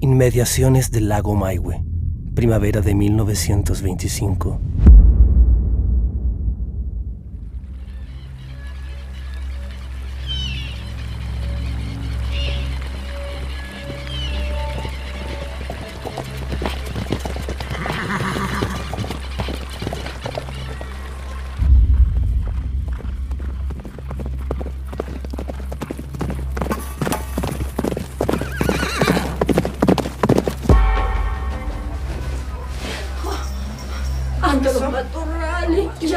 Inmediaciones del lago Maihue, primavera de 1925.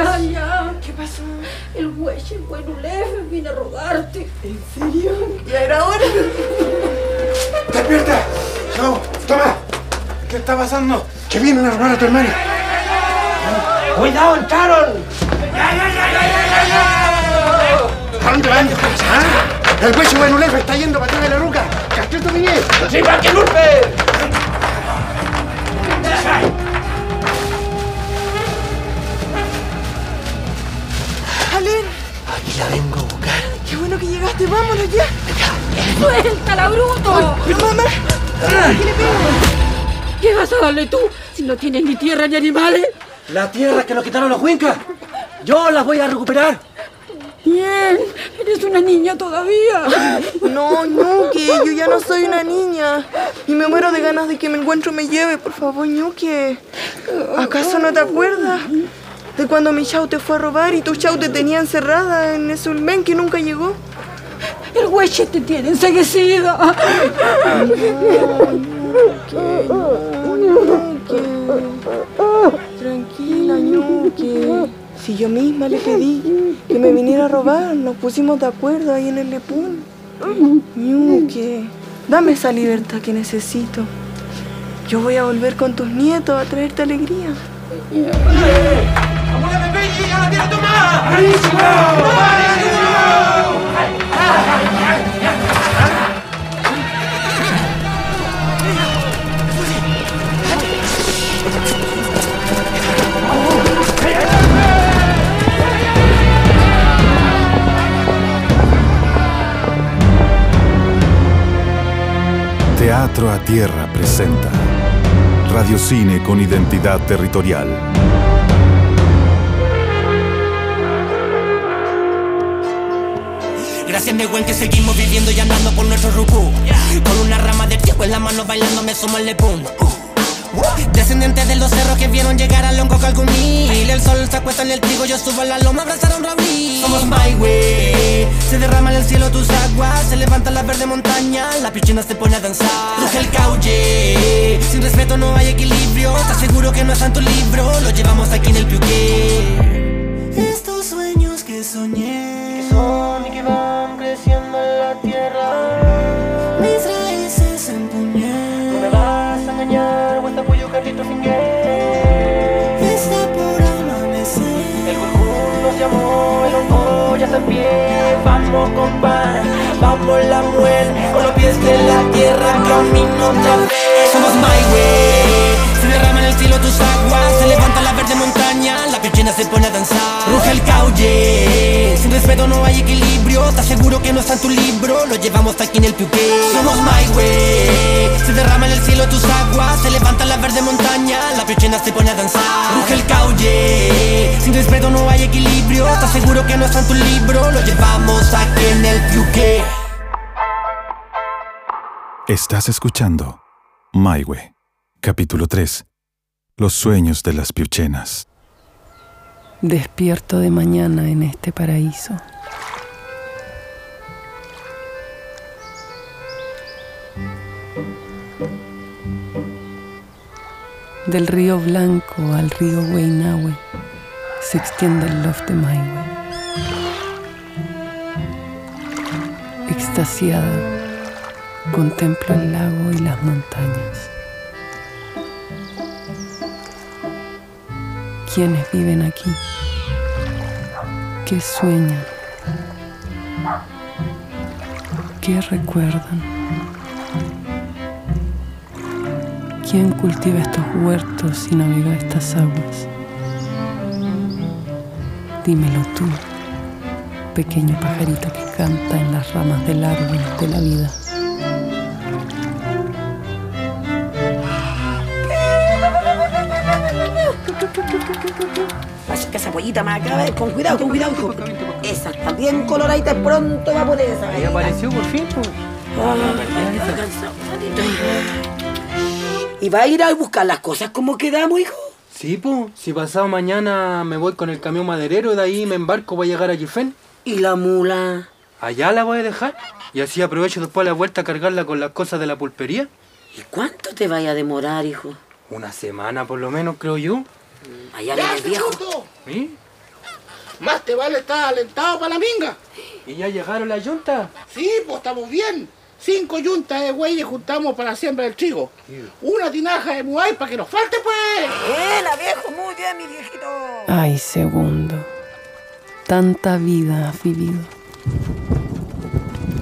Ya, ya. ¿Qué pasó? El güey bueno leve vine a rogarte. ¿En serio? ¿Ya era hora? ¡Despierta! ¡No! ¡Toma! ¿Qué está pasando? ¡Que vienen a robar a tu hermana! ¡Cuidado, entraron! ¿A dónde van? ¿Ah? El hueso Benulef está yendo para atrás de la ruca. ¡Castillo tu niñez! ¡Sí, va que ¿Qué le pego? ¿Qué vas a darle tú si no tienes ni tierra ni animales? La tierra que nos quitaron los huincas. Yo las voy a recuperar. Bien, eres una niña todavía. No, Ñuque, yo ya no soy una niña. Y me muero de ganas de que me encuentro me lleve, por favor, Ñuque. ¿Acaso no te acuerdas? De cuando mi chau te fue a robar y tu chau te tenía encerrada en ese ulmen que nunca llegó. El güey te tiene enseguecida. Tranquila, Ñuque. Si yo misma le pedí que me viniera a robar, nos pusimos de acuerdo ahí en el Lepún. Ñuque, dame esa libertad que necesito. Yo voy a volver con tus nietos a traerte alegría. Tierra presenta Radiocine con identidad territorial. Gracias mi buen que seguimos viviendo y andando por nuestro rucú Con una rama de tiempo en la mano bailando me sumo el lepún Descendientes de los cerros que vieron llegar al longo calcumil El sol se acuesta en el trigo, yo subo a la loma a abrazar a un rabí. Somos my way Se derrama en el cielo tus aguas. Se levanta la verde montaña La piscina se pone a danzar. Ruge el caulle Sin respeto no hay equilibrio. ¿Estás seguro que no está en tu libro? Lo llevamos aquí en el piuqué Estos sueños que soñé Vamos compa Vamos la muerte Con los pies de la tierra Camino otra vez. Somos my way. Se derrama en el cielo tus aguas. Se levanta la verde montaña Piscina se pone a danzar Ruge el caulle Sin respeto no hay equilibrio ¿Estás seguro que no está en tu libro? Lo llevamos aquí en el piuqué Somos my way Se derrama en el cielo tus aguas Se levanta la verde montaña La piscina se pone a danzar Ruge el caulle Sin respeto no hay equilibrio ¿Estás seguro que no está en tu libro? Lo llevamos aquí en el piuqué Estás escuchando Maihue, capítulo 3. Los sueños de las piuchenas. Despierto de mañana en este paraíso. Del río Blanco al río Huaynahue se extiende el loft de Maihue. Extasiada, contemplo el lago y las montañas. ¿Quiénes viven aquí? ¿Qué sueñan? ¿Qué recuerdan? ¿Quién cultiva estos huertos y navega estas aguas? Dímelo tú, pequeño pajarito que canta en las ramas del árbol de la vida. Más acá, con cuidado, con cuidado, hijo. Esa está bien coloradita, pronto va a poner esa gallina. apareció por fin, pues. ¿Y va a ir a buscar las cosas como quedamos, hijo? Sí, pues. Si pasado mañana me voy con el camión maderero y de ahí me embarco para llegar a Gifen. ¿Y la mula? Allá la voy a dejar. Y así aprovecho después la vuelta a cargarla con las cosas de la pulpería. ¿Y cuánto te vaya a demorar, hijo? Una semana por lo menos, creo yo. Allá viene el viejo. ¿Sí? Más te vale estar alentado para la minga. ¿Y ya llegaron las yuntas? Sí, pues estamos bien. Cinco yuntas de güey juntamos para la siembra del trigo. Una tinaja de muay para que nos falte, pues. ¡Buena, viejo! Muy bien, mi viejito. Ay, segundo. Tanta vida has vivido.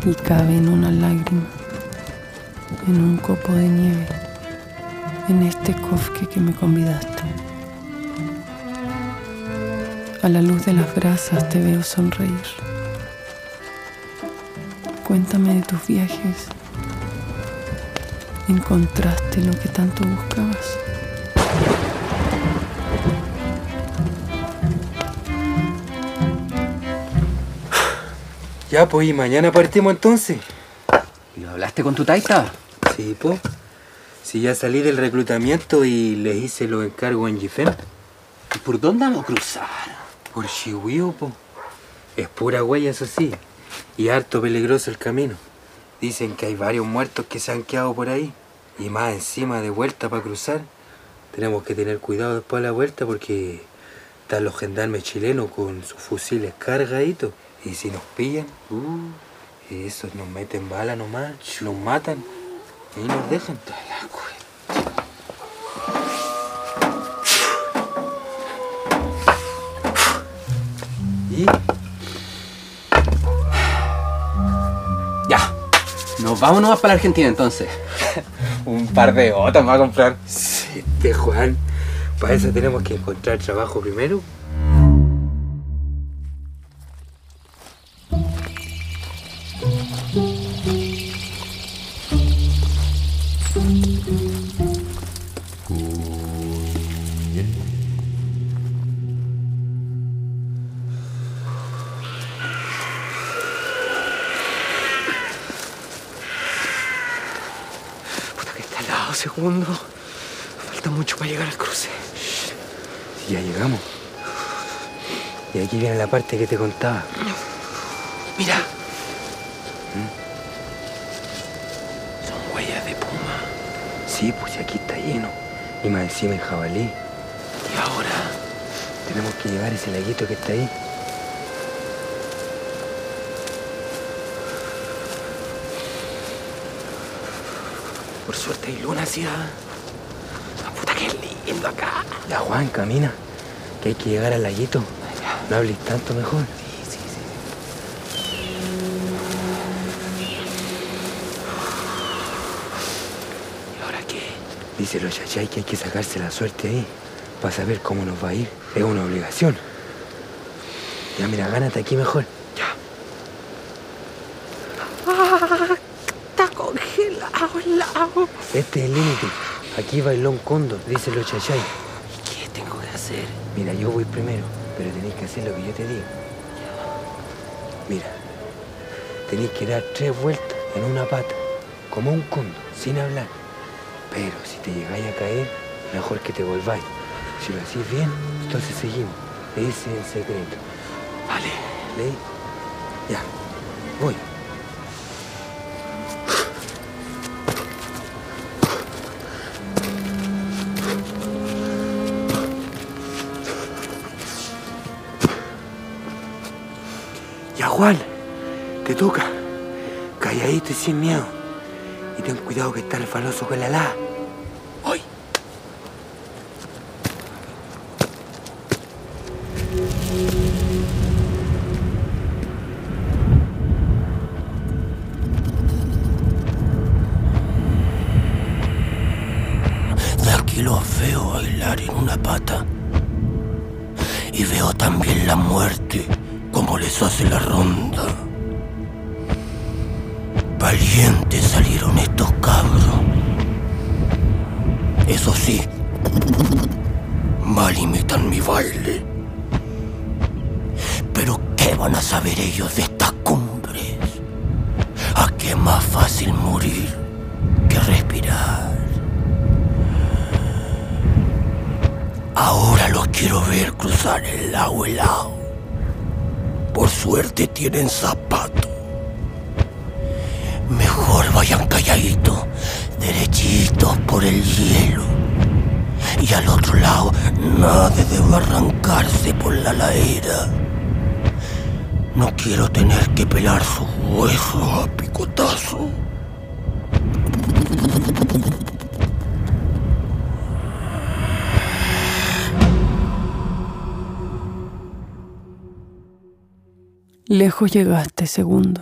Y cabe en una lágrima. En un copo de nieve. En este cofre que me convidaste. A la luz de las brasas te veo sonreír. Cuéntame de tus viajes. ¿Encontraste lo que tanto buscabas? Ya, pues, y mañana partimos entonces. ¿Y lo hablaste con tu taita? Sí, pues. Si ya salí del reclutamiento y les hice los encargos en Gifen. ¿Y por dónde vamos a cruzar? Por Chihuío, po. Es pura huella, eso sí. Y harto peligroso el camino. Dicen que hay varios muertos que se han quedado por ahí. Y más encima de vuelta para cruzar. Tenemos que tener cuidado después de la vuelta porque están los gendarmes chilenos con sus fusiles cargaditos. Y si nos pillan, uh, esos nos meten bala nomás, nos matan y nos dejan. ¿Y? Ya. Nos vamos nomás para la Argentina entonces. Un par de botas me va a comprar. Sí, Juan. Para eso tenemos que encontrar trabajo primero. Segundo. Falta mucho para llegar al cruce. Ya llegamos. Y aquí viene la parte que te contaba. Mira. ¿Mm? Son huellas de puma. Sí, pues aquí está lleno. Y más encima hay jabalí. Y ahora tenemos que llegar ese laguito que está ahí. Suerte hay luna, sí. ah. Ah, Puta que lindo acá. Ya, Juan, camina. Que hay que llegar al laguito. No hables tanto mejor. Sí, sí, sí. ¿Y ahora qué? Dice los yayay que hay que sacarse la suerte ahí. Para saber cómo nos va a ir. Es una obligación. Ya, mira, gánate aquí mejor. Ya. Está congelado el lago. Este es el límite. Aquí bailó un cóndor, dice los chayay. ¿Qué tengo que hacer? Mira, yo voy primero, pero tenéis que hacer lo que yo te digo. Mira, tenéis que dar tres vueltas en una pata, como un cóndor, sin hablar. Pero si te llegáis a caer, mejor que te volváis. Si lo hacéis bien, entonces seguimos. Ese es el secreto. Vale. ¿Leí? Ya, voy. Juan, te toca. Calladito y sin miedo. Y ten cuidado que está el faloso con la la. Hace la ronda. Valientes salieron estos cabros. Eso sí, mal imitan mi baile. aquellos de estas cumbres. A es más fácil morir que respirar. Ahora los quiero ver cruzar el lago helado. Por suerte tienen zapatos. Mejor vayan calladitos, derechitos por el hielo. Y al otro lado, nadie debe arrancarse por la ladera. No quiero tener que pelar sus huesos a picotazo. Lejos llegaste, segundo.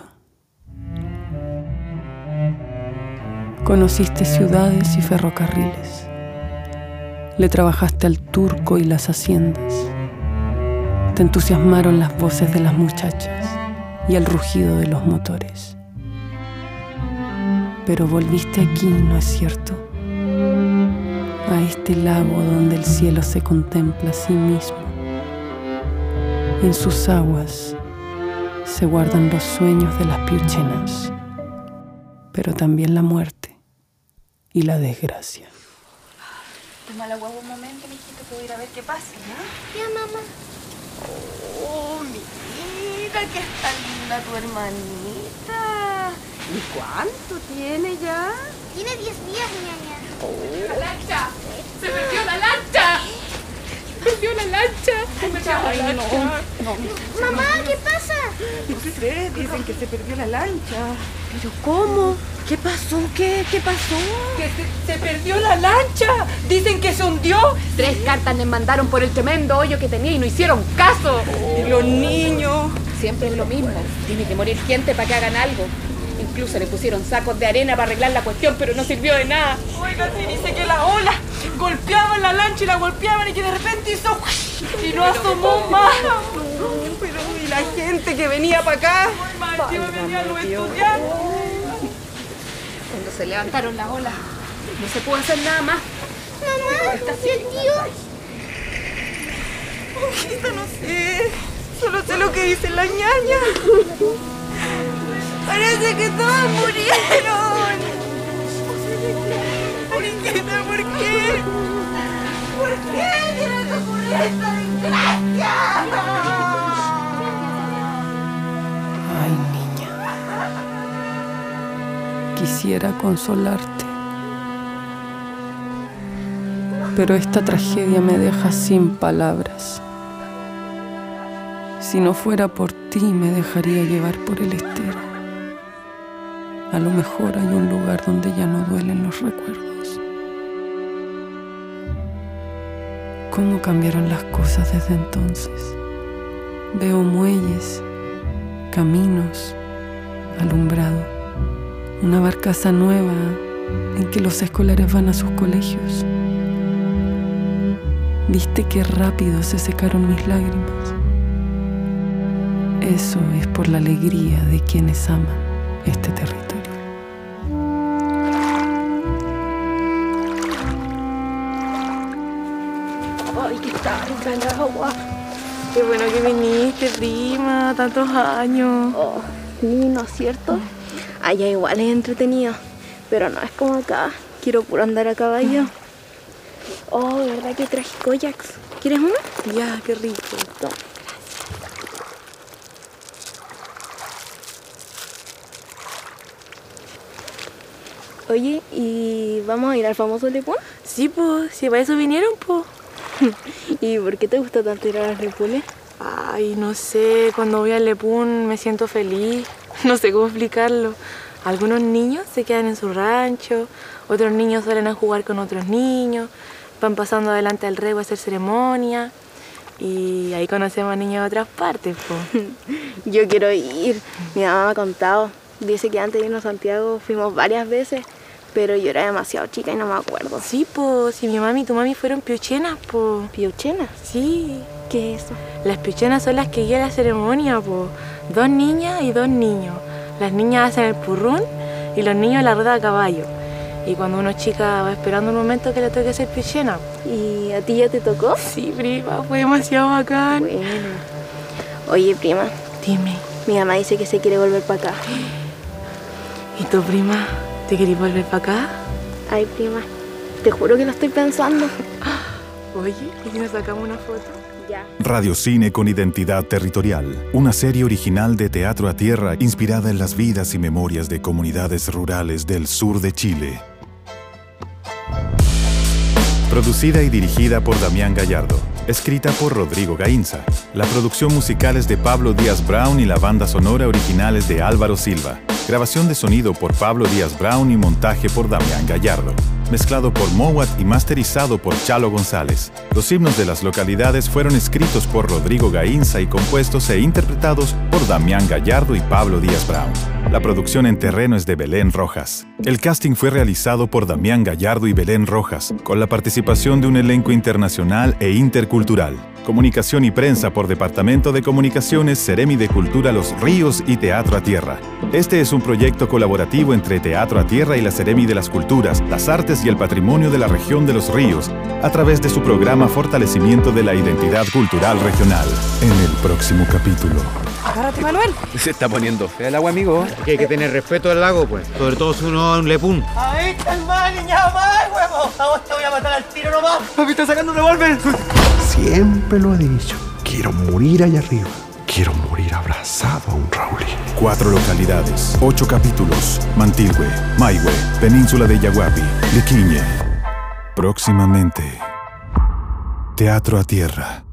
Conociste ciudades y ferrocarriles. Le trabajaste al turco y las haciendas. Te entusiasmaron las voces de las muchachas y el rugido de los motores. Pero volviste aquí, ¿no es cierto? A este lago donde el cielo se contempla a sí mismo. En sus aguas se guardan los sueños de las piuchenas, pero también la muerte y la desgracia. Toma la guagua un momento, mijito, que voy a ir a ver qué pasa, ¿no? Ya, mamá. Oh, mira que está linda tu hermanita. ¿Y cuánto tiene ya? Tiene 10 días, ñaña. ¡La lancha! ¡Se perdió la lancha! ¡Se perdió la lancha! ¡Se perdió la Ay, lancha! no. Mamá, ¿qué pasa? No sé, dicen que se perdió la lancha. ¿Pero cómo? ¿Qué pasó? ¿Qué? ¿Qué pasó? ¡Que se, se perdió la lancha! ¡Dicen que se hundió! Tres cartas les mandaron por el tremendo hoyo que tenía y no hicieron caso. ¿Y los niños? Siempre es lo mismo. Tiene que morir gente para que hagan algo. Incluso le pusieron sacos de arena para arreglar la cuestión, pero no sirvió de nada. Oiga, se dice que la ola golpeaban la lancha y la golpeaban y que de repente hizo... Y no asomó más. Pero y la gente que venía para acá. Encima venían los estudiantes. Cuando se levantaron las olas, no se pudo hacer nada más. Mamá, ¿y el tío? Hijita, no sé. Solo sé lo que dice la ñaña. Parece que todos murieron. Hijita, ¿por qué? ¿Por qué tiene que ocurrir esta desgracia? Ay, niña. Quisiera consolarte. Pero esta tragedia me deja sin palabras. Si no fuera por ti, me dejaría llevar por el estero. A lo mejor hay un lugar donde ya no duelen los recuerdos. ¿Cómo cambiaron las cosas desde entonces? Veo muelles, caminos, alumbrado, una barcaza nueva en que los escolares van a sus colegios. ¿Viste qué rápido se secaron mis lágrimas? Eso es por la alegría de quienes aman este territorio. Ay, qué tanta el agua. Qué bueno que viniste, prima, tantos años. Oh, sí, ¿no es cierto? Allá igual es entretenido, pero no es como acá. Quiero puro andar a caballo. Oh, ¿verdad que traje kayaks? ¿Quieres uno? Ya, qué rico. Toma. Oye, ¿y vamos a ir al famoso Lepón? Sí, pues, si para eso vinieron, pues. ¿Y por qué te gusta tanto ir a las Lepones? Ay, no sé, cuando voy al Lepún me siento feliz. No sé cómo explicarlo. Algunos niños se quedan en su rancho, otros niños salen a jugar con otros niños, van pasando adelante al rey a hacer ceremonia. Y ahí conocemos a niños de otras partes, pues. Yo quiero ir. Mi mamá me ha contado. Dice que antes de irnos a Santiago fuimos varias veces, pero yo era demasiado chica y no me acuerdo. Sí, pues, si mi mami y tu mami fueron piuchenas, pues. ¿Piuchenas? Sí. ¿Qué es eso? Las piuchenas son las que guían la ceremonia, pues. Dos niñas y dos niños. Las niñas hacen el purrún y los niños la rueda a caballo. Y cuando una chica va esperando un momento que le toque ser piuchena. ¿Y a ti ya te tocó? Sí, prima, fue demasiado bacán. Bueno. Oye, prima, Dime. Mi mamá dice que se quiere volver para acá. ¿Y tu prima? ¿Te querés volver para acá? Ay, prima, te juro que lo estoy pensando. Oye, ¿y si nos sacamos una foto? Ya. Radio Cine con Identidad Territorial, una serie original de teatro a tierra inspirada en las vidas y memorias de comunidades rurales del sur de Chile. Producida y dirigida por Damián Gallardo. Escrita por Rodrigo Gainza. La producción musical es de Pablo Díaz Brown y la banda sonora original es de Álvaro Silva. Grabación de sonido por Pablo Díaz Brown y montaje por Damián Gallardo. Mezclado por Mowat y masterizado por Chalo González. Los himnos de las localidades fueron escritos por Rodrigo Gainza y compuestos e interpretados por Damián Gallardo y Pablo Díaz Brown. La producción en terreno es de Belén Rojas. El casting fue realizado por Damián Gallardo y Belén Rojas, con la participación de un elenco internacional e intercultural. Comunicación y prensa por Departamento de Comunicaciones, Ceremi de Cultura Los Ríos y Teatro a Tierra. Este es un proyecto colaborativo entre Teatro a Tierra y la Ceremi de las Culturas, las Artes y el Patrimonio de la Región de los Ríos, a través de su programa Fortalecimiento de la Identidad Cultural Regional. En el próximo capítulo. Agárrate, Manuel. Se está poniendo fea el agua, amigo. Hay que tener respeto al lago, pues. Sobre todo si uno va a un lepún. Ahí está el mal, niña, más, huevo. A vos te voy a matar al tiro nomás. Papi, está sacando un revólver. Siempre lo he dicho. Quiero morir allá arriba. Quiero morir abrazado a un Raúl. Cuatro localidades, ocho capítulos. Mantilhue, Maihue, Península de Yaguapi, Liquiñe. Próximamente. Teatro a Tierra.